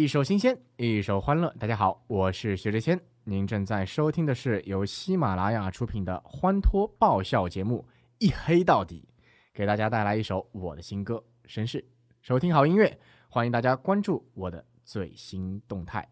一首新鲜，一首欢乐。大家好，我是薛之谦，您正在收听的是由喜马拉雅出品的欢脱爆笑节目《一黑到底》，给大家带来一首我的新歌《绅士》。收听好音乐，欢迎大家关注我的最新动态。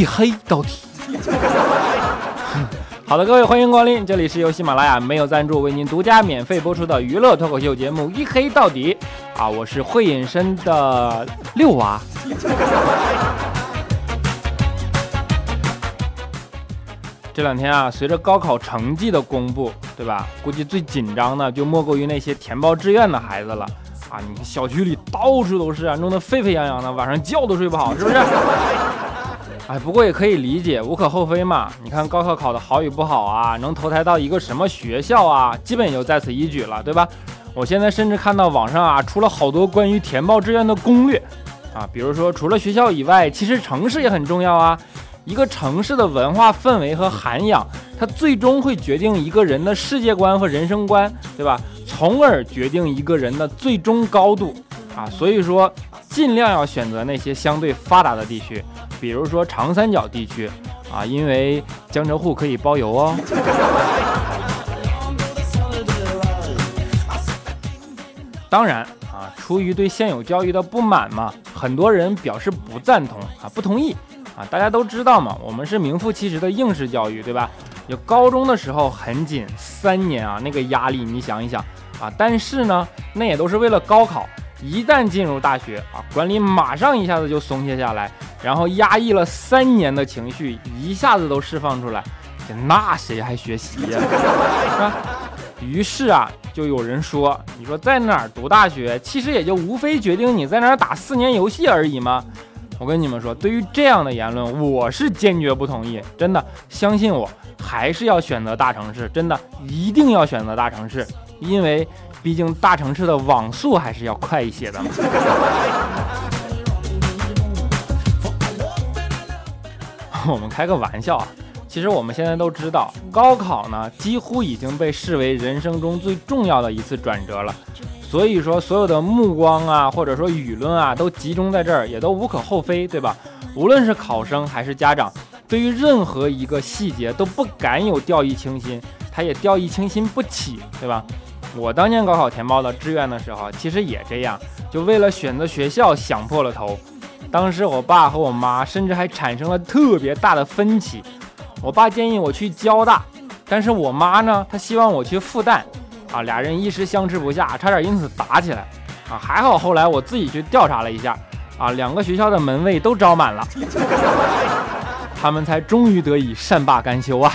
一黑到底。好的，各位欢迎光临，这里是由喜马拉雅没有赞助为您独家免费播出的娱乐脱口秀节目《一黑到底》啊，我是会隐身的六娃。这两天啊，随着高考成绩的公布，对吧？估计最紧张的就莫过于那些填报志愿的孩子了啊！你小区里到处都是啊，弄得沸沸扬扬的，晚上觉都睡不好，是不是？哎，不过也可以理解，无可厚非嘛。你看高考考的好与不好啊，能投胎到一个什么学校啊，基本也就在此一举了，对吧？我现在甚至看到网上啊出了好多关于填报志愿的攻略啊，比如说除了学校以外，其实城市也很重要啊。一个城市的文化氛围和涵养，它最终会决定一个人的世界观和人生观，对吧？从而决定一个人的最终高度啊。所以说，尽量要选择那些相对发达的地区。比如说长三角地区啊，因为江浙沪可以包邮哦。当然啊，出于对现有教育的不满嘛，很多人表示不赞同啊，不同意啊。大家都知道嘛，我们是名副其实的应试教育，对吧？有高中的时候很紧，三年啊，那个压力你想一想啊。但是呢，那也都是为了高考。一旦进入大学啊，管理马上一下子就松懈下来。然后压抑了三年的情绪一下子都释放出来，那谁还学习呀？啊，于是啊，就有人说：“你说在哪儿读大学，其实也就无非决定你在哪儿打四年游戏而已吗？”我跟你们说，对于这样的言论，我是坚决不同意。真的，相信我，还是要选择大城市，真的一定要选择大城市，因为毕竟大城市的网速还是要快一些的嘛。我们开个玩笑啊，其实我们现在都知道，高考呢几乎已经被视为人生中最重要的一次转折了。所以说，所有的目光啊，或者说舆论啊，都集中在这儿，也都无可厚非，对吧？无论是考生还是家长，对于任何一个细节都不敢有掉以轻心，他也掉以轻心不起，对吧？我当年高考填报的志愿的时候，其实也这样，就为了选择学校想破了头。当时我爸和我妈甚至还产生了特别大的分歧。我爸建议我去交大，但是我妈呢，她希望我去复旦。啊，俩人一时相持不下，差点因此打起来。啊，还好后来我自己去调查了一下，啊，两个学校的门卫都招满了，他们才终于得以善罢甘休啊。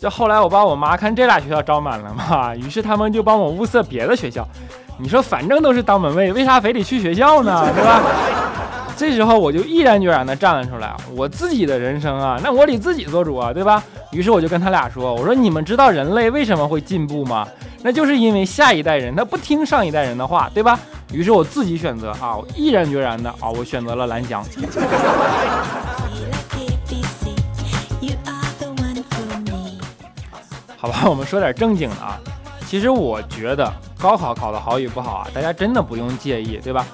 就后来我爸我妈看这俩学校招满了嘛，于是他们就帮我物色别的学校。你说反正都是当门卫，为啥非得去学校呢？对吧？这时候我就毅然决然地站了出来，我自己的人生啊，那我得自己做主啊，对吧？于是我就跟他俩说：“我说你们知道人类为什么会进步吗？那就是因为下一代人他不听上一代人的话，对吧？”于是我自己选择啊，毅然决然的啊，我选择了蓝翔。好吧，我们说点正经的啊。其实我觉得高考考得好与不好啊，大家真的不用介意，对吧？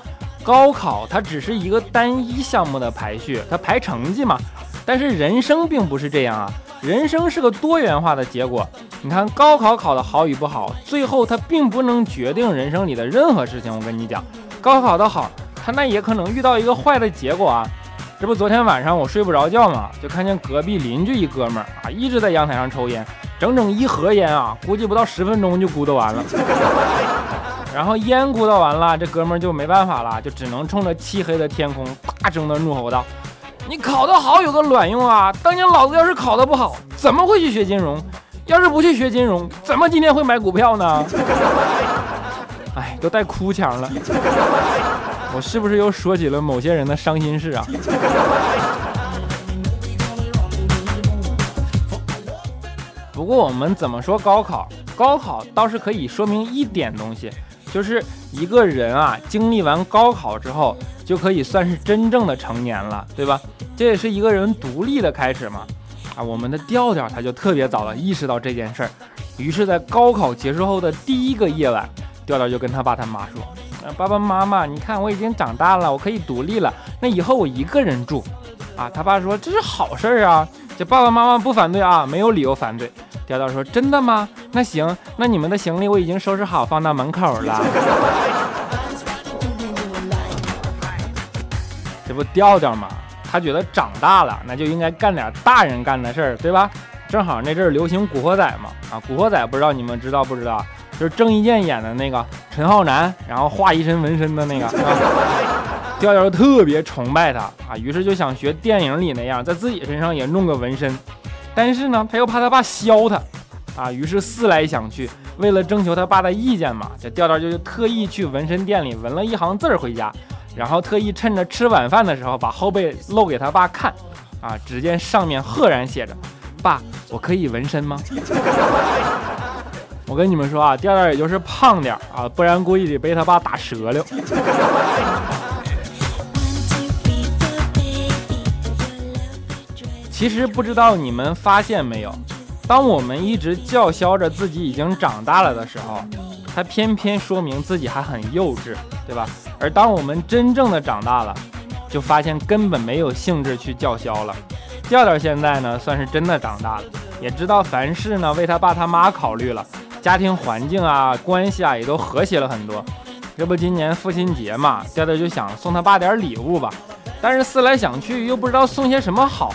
高考它只是一个单一项目的排序，它排成绩嘛。但是人生并不是这样啊，人生是个多元化的结果。你看高考考得好与不好，最后它并不能决定人生里的任何事情。我跟你讲，高考的好，它那也可能遇到一个坏的结果啊。这不昨天晚上我睡不着觉嘛，就看见隔壁邻居一哥们儿啊，一直在阳台上抽烟。整整一盒烟啊，估计不到十分钟就咕嘟完了。然后烟咕嘟完了，这哥们儿就没办法了，就只能冲着漆黑的天空大声的怒吼道：“你考得好有个卵用啊！当年老子要是考得不好，怎么会去学金融？要是不去学金融，怎么今天会买股票呢？” 哎，都带哭腔了。我是不是又说起了某些人的伤心事啊？不过我们怎么说高考？高考倒是可以说明一点东西，就是一个人啊，经历完高考之后，就可以算是真正的成年了，对吧？这也是一个人独立的开始嘛。啊，我们的调调他就特别早的意识到这件事儿，于是，在高考结束后的第一个夜晚，调调就跟他爸他妈说：“爸爸妈妈，你看我已经长大了，我可以独立了，那以后我一个人住。”啊，他爸说：“这是好事儿啊，这爸爸妈妈不反对啊，没有理由反对。”调调说：“真的吗？那行，那你们的行李我已经收拾好，放到门口了。”这不调调吗？他觉得长大了，那就应该干点大人干的事儿，对吧？正好那阵儿流行《古惑仔》嘛，啊，《古惑仔》不知道你们知道不知道？就是郑伊健演的那个陈浩南，然后画一身纹身的那个。调调 特别崇拜他啊，于是就想学电影里那样，在自己身上也弄个纹身。但是呢，他又怕他爸削他，啊，于是思来想去，为了征求他爸的意见嘛，这调调就特意去纹身店里纹了一行字儿回家。然后特意趁着吃晚饭的时候，把后背露给他爸看，啊，只见上面赫然写着：“爸，我可以纹身吗？” 我跟你们说啊，调调也就是胖点啊，不然估计得被他爸打折了。其实不知道你们发现没有，当我们一直叫嚣着自己已经长大了的时候。他偏偏说明自己还很幼稚，对吧？而当我们真正的长大了，就发现根本没有兴致去叫嚣了。调调现在呢，算是真的长大了，也知道凡事呢为他爸他妈考虑了，家庭环境啊、关系啊也都和谐了很多。这不今年父亲节嘛，调调就想送他爸点礼物吧，但是思来想去又不知道送些什么好。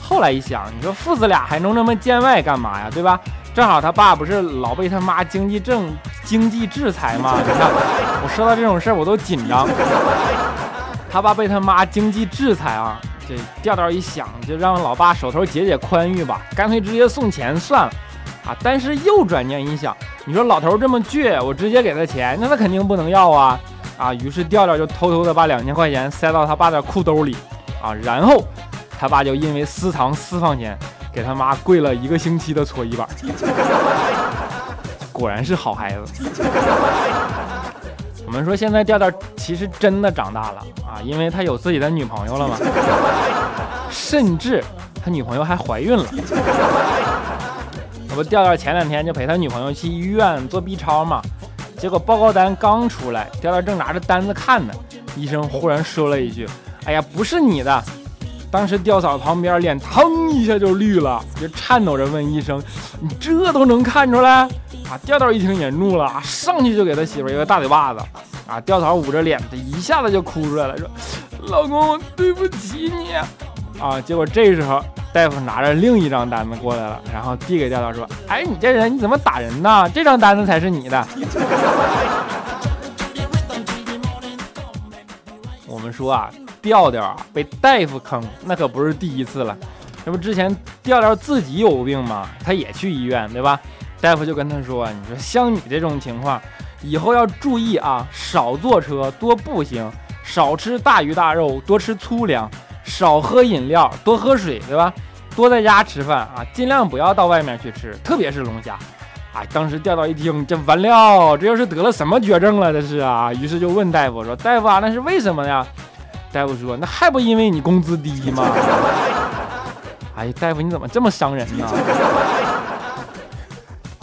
后来一想，你说父子俩还能这么见外干嘛呀，对吧？正好他爸不是老被他妈经济政经济制裁吗？你看我说到这种事儿我都紧张。他爸被他妈经济制裁啊，这调调一想就让老爸手头解解宽裕吧，干脆直接送钱算了啊。但是又转念一想，你说老头这么倔，我直接给他钱，那他肯定不能要啊啊。于是调调就偷偷的把两千块钱塞到他爸的裤兜里啊，然后他爸就因为私藏私房钱。给他妈跪了一个星期的搓衣板，果然是好孩子。我们说现在调调其实真的长大了啊，因为他有自己的女朋友了嘛，甚至他女朋友还怀孕了。不调调前两天就陪他女朋友去医院做 B 超嘛，结果报告单刚出来，调调正拿着单子看呢，医生忽然说了一句：“哎呀，不是你的。”当时吊嫂旁边脸腾一下就绿了，就颤抖着问医生：“你这都能看出来？”啊，吊吊一听也怒了，上去就给他媳妇一个大嘴巴子。啊，吊嫂捂着脸，这一下子就哭出来了，说：“老公，对不起你。”啊，结果这时候大夫拿着另一张单子过来了，然后递给调调说：“哎，你这人你怎么打人呢？这张单子才是你的。”我们说啊。调调啊，被大夫坑，那可不是第一次了。这不之前调调自己有病吗？他也去医院，对吧？大夫就跟他说：“你说像你这种情况，以后要注意啊，少坐车，多步行，少吃大鱼大肉，多吃粗粮，少喝饮料，多喝水，对吧？多在家吃饭啊，尽量不要到外面去吃，特别是龙虾。”啊，当时调调一听，这完了，这又是得了什么绝症了？这是啊，于是就问大夫说：“大夫啊，那是为什么呀？”大夫说：“那还不因为你工资低吗？”哎，大夫你怎么这么伤人呢？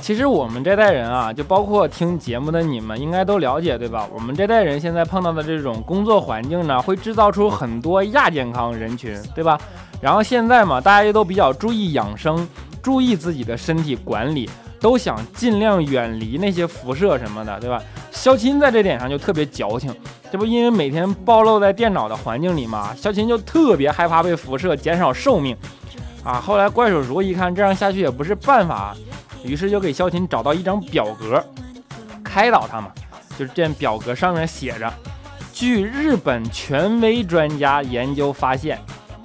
其实我们这代人啊，就包括听节目的你们，应该都了解对吧？我们这代人现在碰到的这种工作环境呢，会制造出很多亚健康人群，对吧？然后现在嘛，大家也都比较注意养生，注意自己的身体管理，都想尽量远离那些辐射什么的，对吧？肖钦在这点上就特别矫情。这不因为每天暴露在电脑的环境里嘛，肖琴就特别害怕被辐射，减少寿命啊。后来怪叔叔一看这样下去也不是办法，于是就给肖琴找到一张表格，开导他嘛。就是这表格上面写着，据日本权威专家研究发现，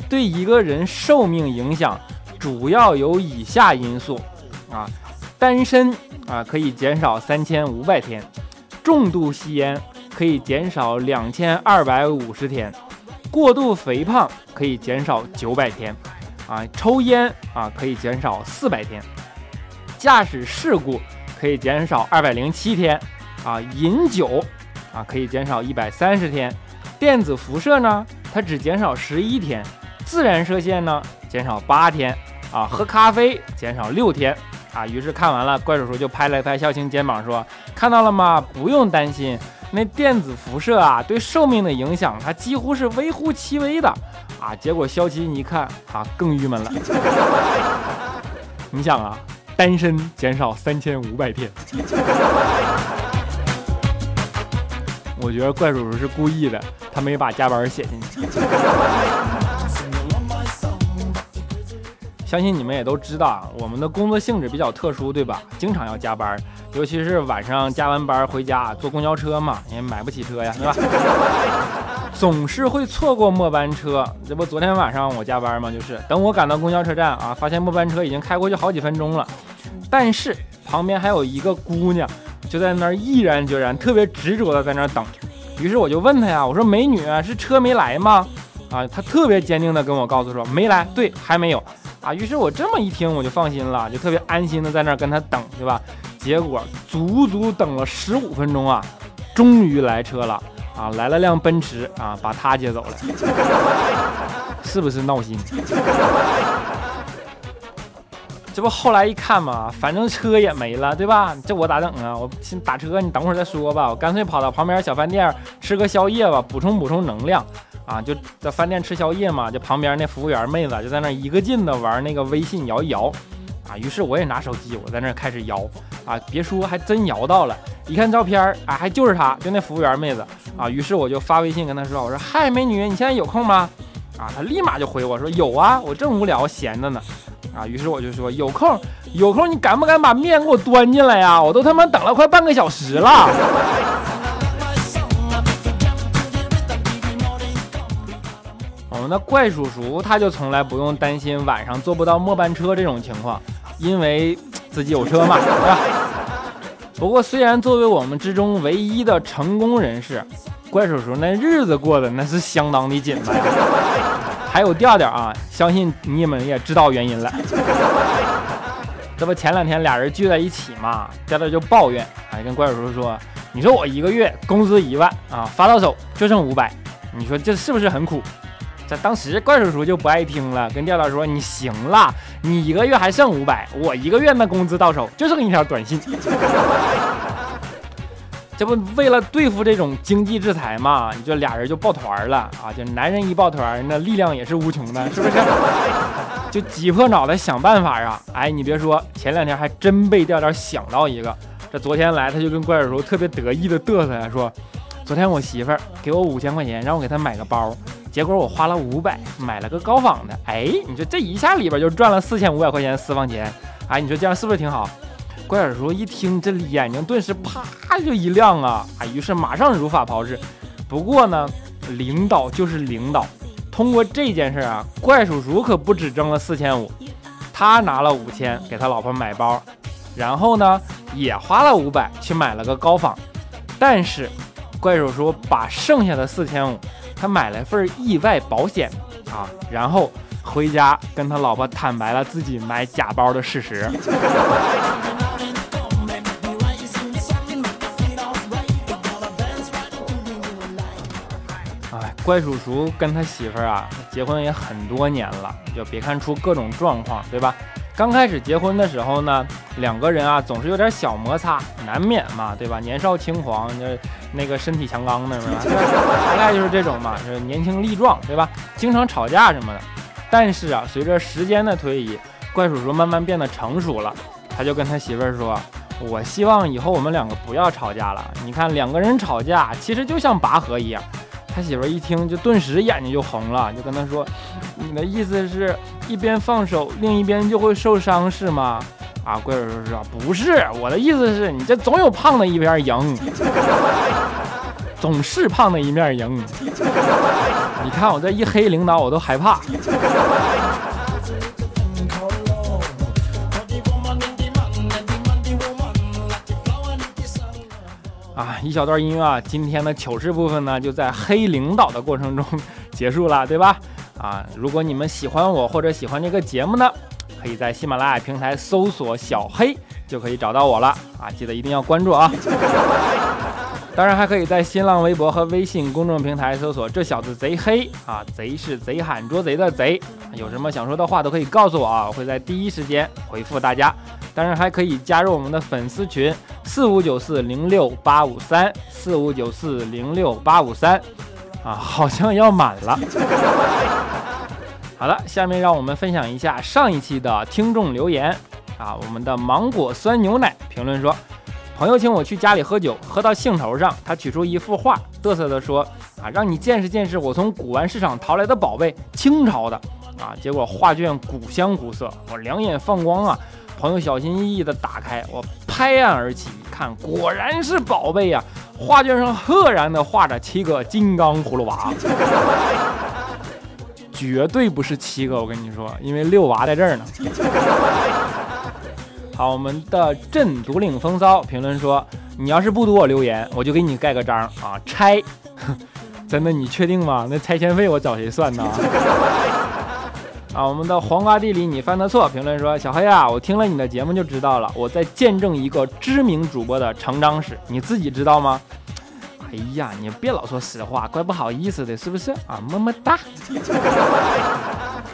对一个人寿命影响主要有以下因素啊：单身啊可以减少三千五百天，重度吸烟。可以减少两千二百五十天，过度肥胖可以减少九百天，啊，抽烟啊可以减少四百天，驾驶事故可以减少二百零七天，啊，饮酒啊可以减少一百三十天，电子辐射呢它只减少十一天，自然射线呢减少八天，啊，喝咖啡减少六天。啊，于是看完了，怪叔叔就拍了拍孝青肩膀说：“看到了吗？不用担心，那电子辐射啊，对寿命的影响，它几乎是微乎其微的。”啊，结果肖青一看，啊，更郁闷了。你想啊，单身减少三千五百天，我觉得怪叔叔是故意的，他没把加班写进去。相信你们也都知道，我们的工作性质比较特殊，对吧？经常要加班，尤其是晚上加完班回家坐公交车嘛，也买不起车呀，对吧？总是会错过末班车。这不，昨天晚上我加班嘛，就是等我赶到公交车站啊，发现末班车已经开过去好几分钟了，但是旁边还有一个姑娘就在那儿毅然决然、特别执着的在那儿等。于是我就问她呀，我说美女是车没来吗？啊，她特别坚定的跟我告诉说没来，对，还没有。啊，于是我这么一听，我就放心了，就特别安心的在那儿跟她等，对吧？结果足足等了十五分钟啊，终于来车了啊，来了辆奔驰啊，把他接走了，是不是闹心？这不后来一看嘛，反正车也没了，对吧？这我咋整啊？我先打车，你等会儿再说吧。我干脆跑到旁边小饭店吃个宵夜吧，补充补充能量。啊，就在饭店吃宵夜嘛，就旁边那服务员妹子就在那一个劲的玩那个微信摇一摇，啊，于是我也拿手机，我在那开始摇，啊，别说还真摇到了，一看照片，啊，还就是她，就那服务员妹子，啊，于是我就发微信跟她说，我说嗨，美女，你现在有空吗？啊，她立马就回我说有啊，我正无聊闲着呢，啊，于是我就说有空，有空，你敢不敢把面给我端进来呀？我都他妈等了快半个小时了。那怪叔叔他就从来不用担心晚上坐不到末班车这种情况，因为自己有车嘛，是吧？不过虽然作为我们之中唯一的成功人士，怪叔叔那日子过得那是相当的紧吧？还有调调啊，相信你们也知道原因了。这不前两天俩人聚在一起嘛，调调就抱怨，还跟怪叔叔说：“你说我一个月工资一万啊，发到手就剩五百，你说这是不是很苦？”这当时怪叔叔就不爱听了，跟调调说：“你行了，你一个月还剩五百，我一个月那工资到手就剩一条短信。这不为了对付这种经济制裁嘛？你就俩人就抱团了啊！就男人一抱团，那力量也是无穷的，是不是？就挤破脑袋想办法啊！哎，你别说，前两天还真被调调想到一个。这昨天来，他就跟怪叔叔特别得意的嘚瑟呀，说：昨天我媳妇儿给我五千块钱，让我给她买个包。”结果我花了五百买了个高仿的，哎，你说这一下里边就赚了四千五百块钱私房钱，哎，你说这样是不是挺好？怪叔叔一听，这眼睛顿时啪就一亮啊，啊，于是马上如法炮制。不过呢，领导就是领导，通过这件事啊，怪叔叔可不止挣了四千五，他拿了五千给他老婆买包，然后呢也花了五百去买了个高仿，但是怪叔叔把剩下的四千五。他买了份意外保险啊，然后回家跟他老婆坦白了自己买假包的事实。哎，怪叔叔跟他媳妇儿啊结婚也很多年了，就别看出各种状况，对吧？刚开始结婚的时候呢，两个人啊总是有点小摩擦，难免嘛，对吧？年少轻狂，那那个身体强刚的是吧？大概就是这种嘛，就是年轻力壮，对吧？经常吵架什么的。但是啊，随着时间的推移，怪叔叔慢慢变得成熟了，他就跟他媳妇儿说：“我希望以后我们两个不要吵架了。你看两个人吵架，其实就像拔河一样。”他媳妇一听，就顿时眼睛就红了，就跟他说：“你的意思是，一边放手，另一边就会受伤，是吗？”啊，怪叔叔说：“不是，我的意思是你这总有胖的一边赢，总是胖的一面赢。你看我这一黑领导，我都害怕。”一小段音乐啊，今天的糗事部分呢，就在黑领导的过程中 结束了，对吧？啊，如果你们喜欢我或者喜欢这个节目呢，可以在喜马拉雅平台搜索“小黑”，就可以找到我了啊！记得一定要关注啊！当然还可以在新浪微博和微信公众平台搜索“这小子贼黑”啊，贼是贼喊捉贼的贼。有什么想说的话都可以告诉我啊，我会在第一时间回复大家。当然还可以加入我们的粉丝群四五九四零六八五三四五九四零六八五三啊，好像要满了。好了，下面让我们分享一下上一期的听众留言啊。我们的芒果酸牛奶评论说，朋友请我去家里喝酒，喝到兴头上，他取出一幅画，嘚瑟地说啊，让你见识见识我从古玩市场淘来的宝贝，清朝的啊。结果画卷古香古色，我两眼放光啊。朋友小心翼翼地打开，我拍案而起，看果然是宝贝呀！画卷上赫然地画着七个金刚葫芦娃。绝对不是七个，我跟你说，因为六娃在这儿呢。好，我们的镇独领风骚评论说：“你要是不读我留言，我就给你盖个章啊！拆，真的？你确定吗？那拆迁费我找谁算呢？”啊，我们的黄瓜地里你犯的错评论说：“小黑啊，我听了你的节目就知道了，我在见证一个知名主播的成长史，你自己知道吗？”哎呀，你别老说实话，怪不好意思的，是不是啊？么么哒。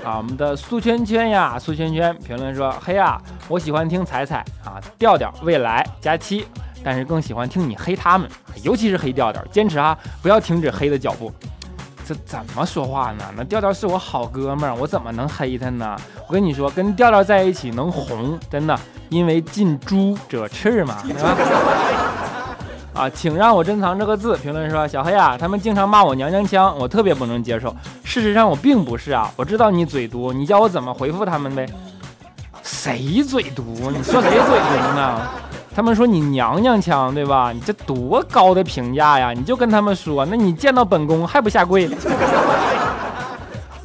啊，我们的苏圈圈呀，苏圈圈评论说：黑啊，我喜欢听彩彩啊，调调，未来佳期，但是更喜欢听你黑他们，尤其是黑调调，坚持啊，不要停止黑的脚步。这怎么说话呢？那调调是我好哥们儿，我怎么能黑他呢？我跟你说，跟调调在一起能红，真的，因为近朱者赤嘛，对吧？啊，请让我珍藏这个字。评论说：“小黑啊，他们经常骂我娘娘腔，我特别不能接受。事实上我并不是啊，我知道你嘴毒，你叫我怎么回复他们呗？谁嘴毒？你说谁嘴毒呢？他们说你娘娘腔，对吧？你这多高的评价呀！你就跟他们说，那你见到本宫还不下跪？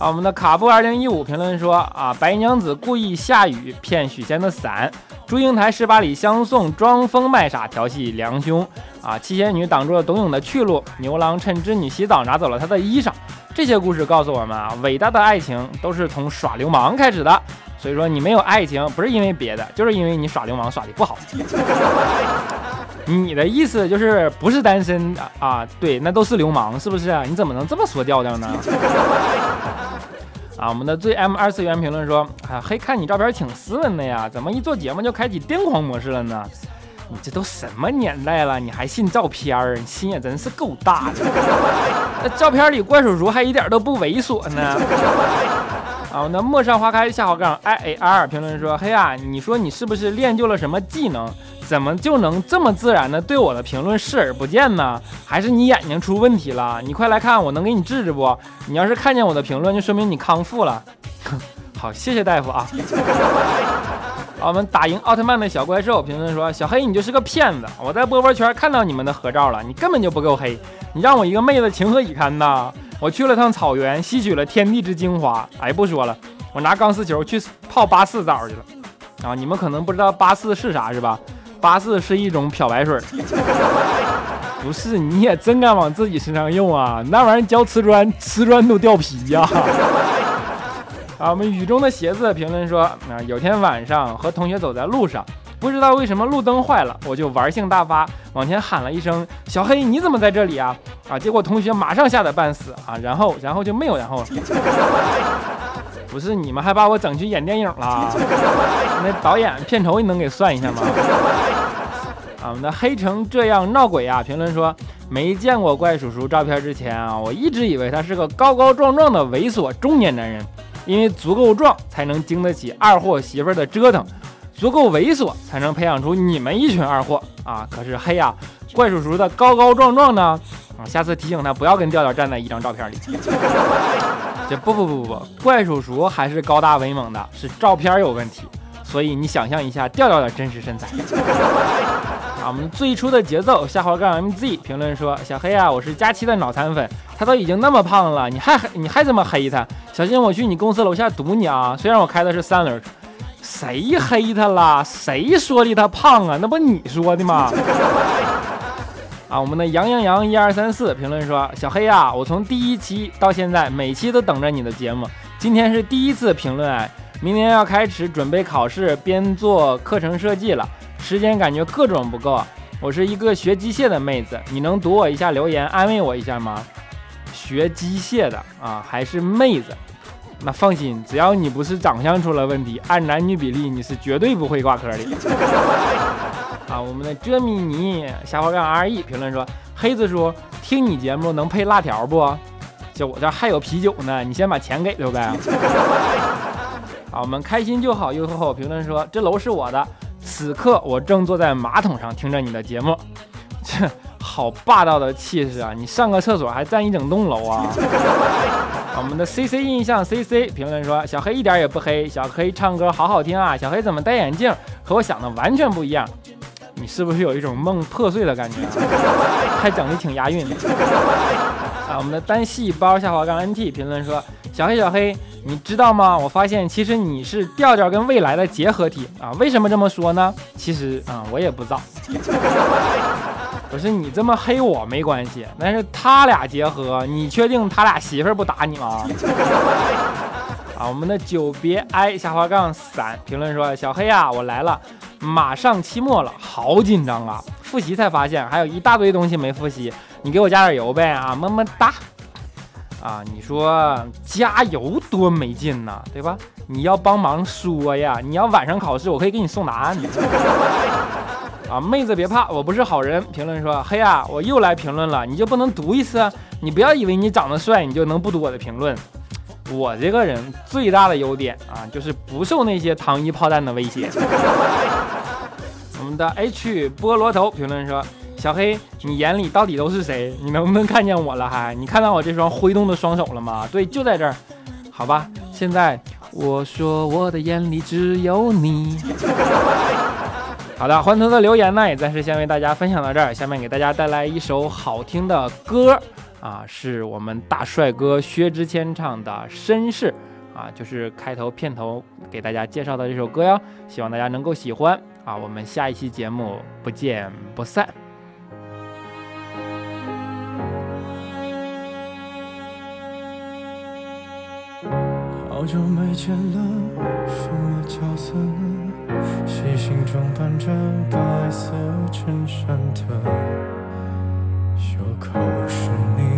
啊，我们的卡布二零一五评论说：啊，白娘子故意下雨骗许仙的伞。”祝英台十八里相送，装疯卖傻调戏良兄啊！七仙女挡住了董永的去路，牛郎趁织女洗澡拿走了他的衣裳。这些故事告诉我们啊，伟大的爱情都是从耍流氓开始的。所以说，你没有爱情，不是因为别的，就是因为你耍流氓耍的不好。你的意思就是不是单身啊？对，那都是流氓，是不是？你怎么能这么说调调呢？啊，我们的最 M 二次元评论说，啊，嘿，看你照片挺斯文的呀，怎么一做节目就开启癫狂模式了呢？你这都什么年代了，你还信照片儿？你心也真是够大的。那照片里怪叔叔还一点都不猥琐呢。啊，那陌上花开下滑杠 I A R 评论说，嘿呀，你说你是不是练就了什么技能？怎么就能这么自然的对我的评论视而不见呢？还是你眼睛出问题了？你快来看，我能给你治治不？你要是看见我的评论，就说明你康复了。好，谢谢大夫啊。我们打赢奥特曼的小怪兽评论说：“小黑，你就是个骗子！我在波波圈看到你们的合照了，你根本就不够黑，你让我一个妹子情何以堪呐？我去了趟草原，吸取了天地之精华。哎，不说了，我拿钢丝球去泡八四澡去了。啊，你们可能不知道八四是啥，是吧？”八四是一种漂白水，不是你也真敢往自己身上用啊？那玩意儿浇瓷砖，瓷砖都掉皮呀！啊，我们雨中的鞋子评论说，啊，有天晚上和同学走在路上，不知道为什么路灯坏了，我就玩性大发，往前喊了一声：“小黑，你怎么在这里啊？”啊，结果同学马上吓得半死啊，然后，然后就没有然后了。不是你们还把我整去演电影了？那导演片酬你能给算一下吗？啊，我们的黑成这样闹鬼啊！评论说没见过怪叔叔照片之前啊，我一直以为他是个高高壮壮的猥琐中年男人，因为足够壮才能经得起二货媳妇的折腾，足够猥琐才能培养出你们一群二货啊！可是嘿呀，怪叔叔的高高壮壮呢？啊，下次提醒他不要跟调调站在一张照片里。这不不不不不，怪叔叔还是高大威猛的，是照片有问题。所以你想象一下调调的真实身材。啊，我们最初的节奏下滑杠 mz 评论说：小黑啊，我是佳期的脑残粉，他都已经那么胖了，你还你还这么黑他？小心我去你公司楼下堵你啊！虽然我开的是三轮车，谁黑他了？谁说的他胖啊？那不你说的吗？啊，我们的杨洋洋一二三四评论说：小黑啊，我从第一期到现在每期都等着你的节目，今天是第一次评论，明年要开始准备考试，边做课程设计了。时间感觉各种不够啊。我是一个学机械的妹子，你能读我一下留言，安慰我一下吗？学机械的啊，还是妹子？那放心，只要你不是长相出了问题，按男女比例，你是绝对不会挂科的。啊，我们的遮米尼下滑杠 R E 评论说，黑子叔听你节目能配辣条不？就我这还有啤酒呢，你先把钱给了呗。啊，我们开心就好。又后评论说，这楼是我的，此刻我正坐在马桶上听着你的节目，这 好霸道的气势啊！你上个厕所还占一整栋楼啊！我们的 C C 印象 C C 评论说，小黑一点也不黑，小黑唱歌好好听啊！小黑怎么戴眼镜？和我想的完全不一样。你是不是有一种梦破碎的感觉？还整的挺押韵的。我们的单细胞下滑杠 N T 评论说，小黑小黑，你知道吗？我发现其实你是调调跟未来的结合体啊！为什么这么说呢？其实啊，我也不知道。不是你这么黑我没关系，但是他俩结合，你确定他俩媳妇不打你吗？啊，我们的久别哀下滑杠伞评论说：“小黑啊，我来了，马上期末了，好紧张啊！复习才发现还有一大堆东西没复习，你给我加点油呗啊，么么哒！啊，你说加油多没劲呐，对吧？你要帮忙说呀，你要晚上考试，我可以给你送答案。”啊，妹子别怕，我不是好人。评论说，嘿呀，我又来评论了，你就不能读一次？你不要以为你长得帅，你就能不读我的评论。我这个人最大的优点啊，就是不受那些糖衣炮弹的威胁。我们的 H 菠萝头评论说，小黑，你眼里到底都是谁？你能不能看见我了？还，你看到我这双挥动的双手了吗？对，就在这儿。好吧，现在我说我的眼里只有你。好的，欢腾的留言呢，也暂时先为大家分享到这儿。下面给大家带来一首好听的歌啊，是我们大帅哥薛之谦唱的《绅士》啊，就是开头片头给大家介绍的这首歌哟。希望大家能够喜欢啊，我们下一期节目不见不散。好久没见了，什么角色呢？细心装扮着白色衬衫的袖口是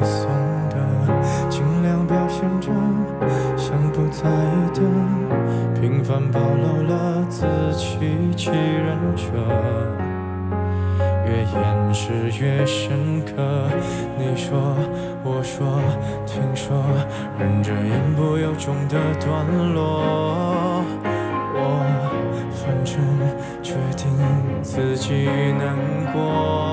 送的，尽量表现着像不在意的，平凡暴露了自欺欺人者，越掩饰越深刻。你说，我说，听说，忍着言不由衷的段落，我。反正决定自己难过。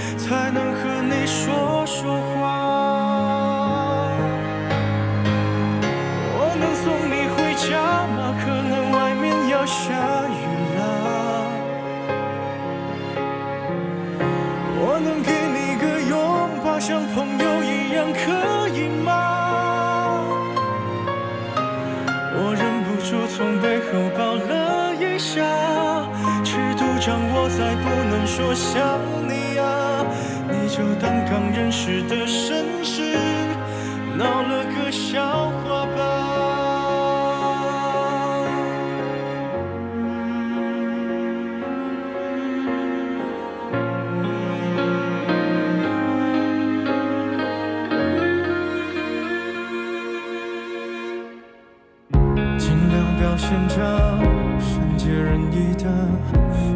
现着善解人意的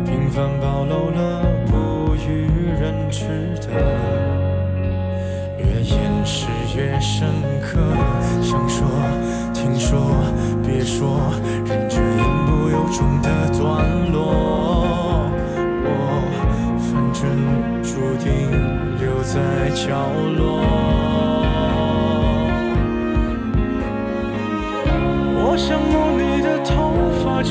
平凡，暴露了不与人知的，越掩饰越深刻。想说，听说，别说，忍着言不由衷的段落。我反正注定留在角落。我想摸你。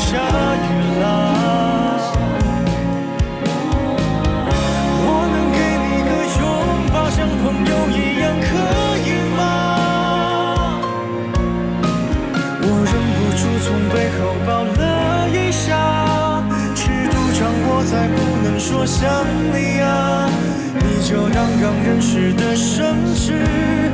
下雨啦。我能给你个拥抱，像朋友一样，可以吗？我忍不住从背后抱了一下，尺度掌握在不能说想你啊，你就当刚认识的绅士，